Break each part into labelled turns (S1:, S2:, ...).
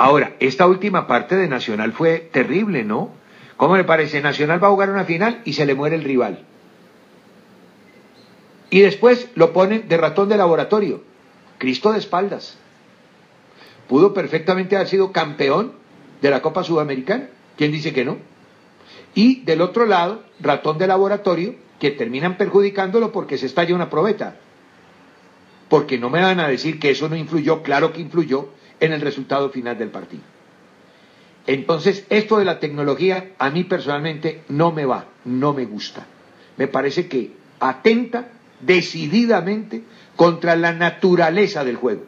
S1: Ahora, esta última parte de Nacional fue terrible, ¿no? ¿Cómo le parece? Nacional va a jugar una final y se le muere el rival. Y después lo ponen de ratón de laboratorio. Cristo de espaldas. Pudo perfectamente haber sido campeón de la Copa Sudamericana. ¿Quién dice que no? Y del otro lado, ratón de laboratorio, que terminan perjudicándolo porque se estalla una probeta. Porque no me van a decir que eso no influyó, claro que influyó en el resultado final del partido. Entonces, esto de la tecnología a mí personalmente no me va, no me gusta. Me parece que atenta decididamente contra la naturaleza del juego.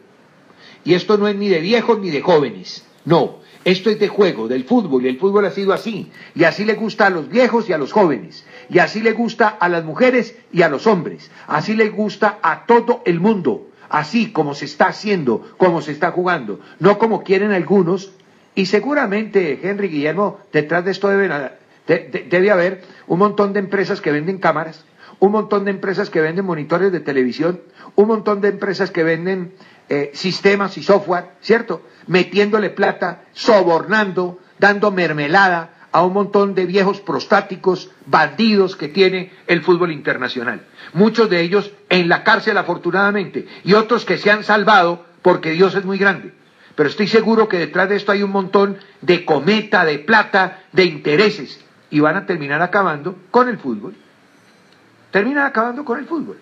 S1: Y esto no es ni de viejos ni de jóvenes, no, esto es de juego, del fútbol, y el fútbol ha sido así, y así le gusta a los viejos y a los jóvenes, y así le gusta a las mujeres y a los hombres, así le gusta a todo el mundo, así como se está haciendo, como se está jugando, no como quieren algunos, y seguramente, Henry Guillermo, detrás de esto debe haber un montón de empresas que venden cámaras, un montón de empresas que venden monitores de televisión, un montón de empresas que venden eh, sistemas y software, ¿cierto? Metiéndole plata, sobornando, dando mermelada a un montón de viejos prostáticos, bandidos que tiene el fútbol internacional. Muchos de ellos en la cárcel afortunadamente y otros que se han salvado porque Dios es muy grande. Pero estoy seguro que detrás de esto hay un montón de cometa, de plata, de intereses y van a terminar acabando con el fútbol terminan acabando con el fútbol.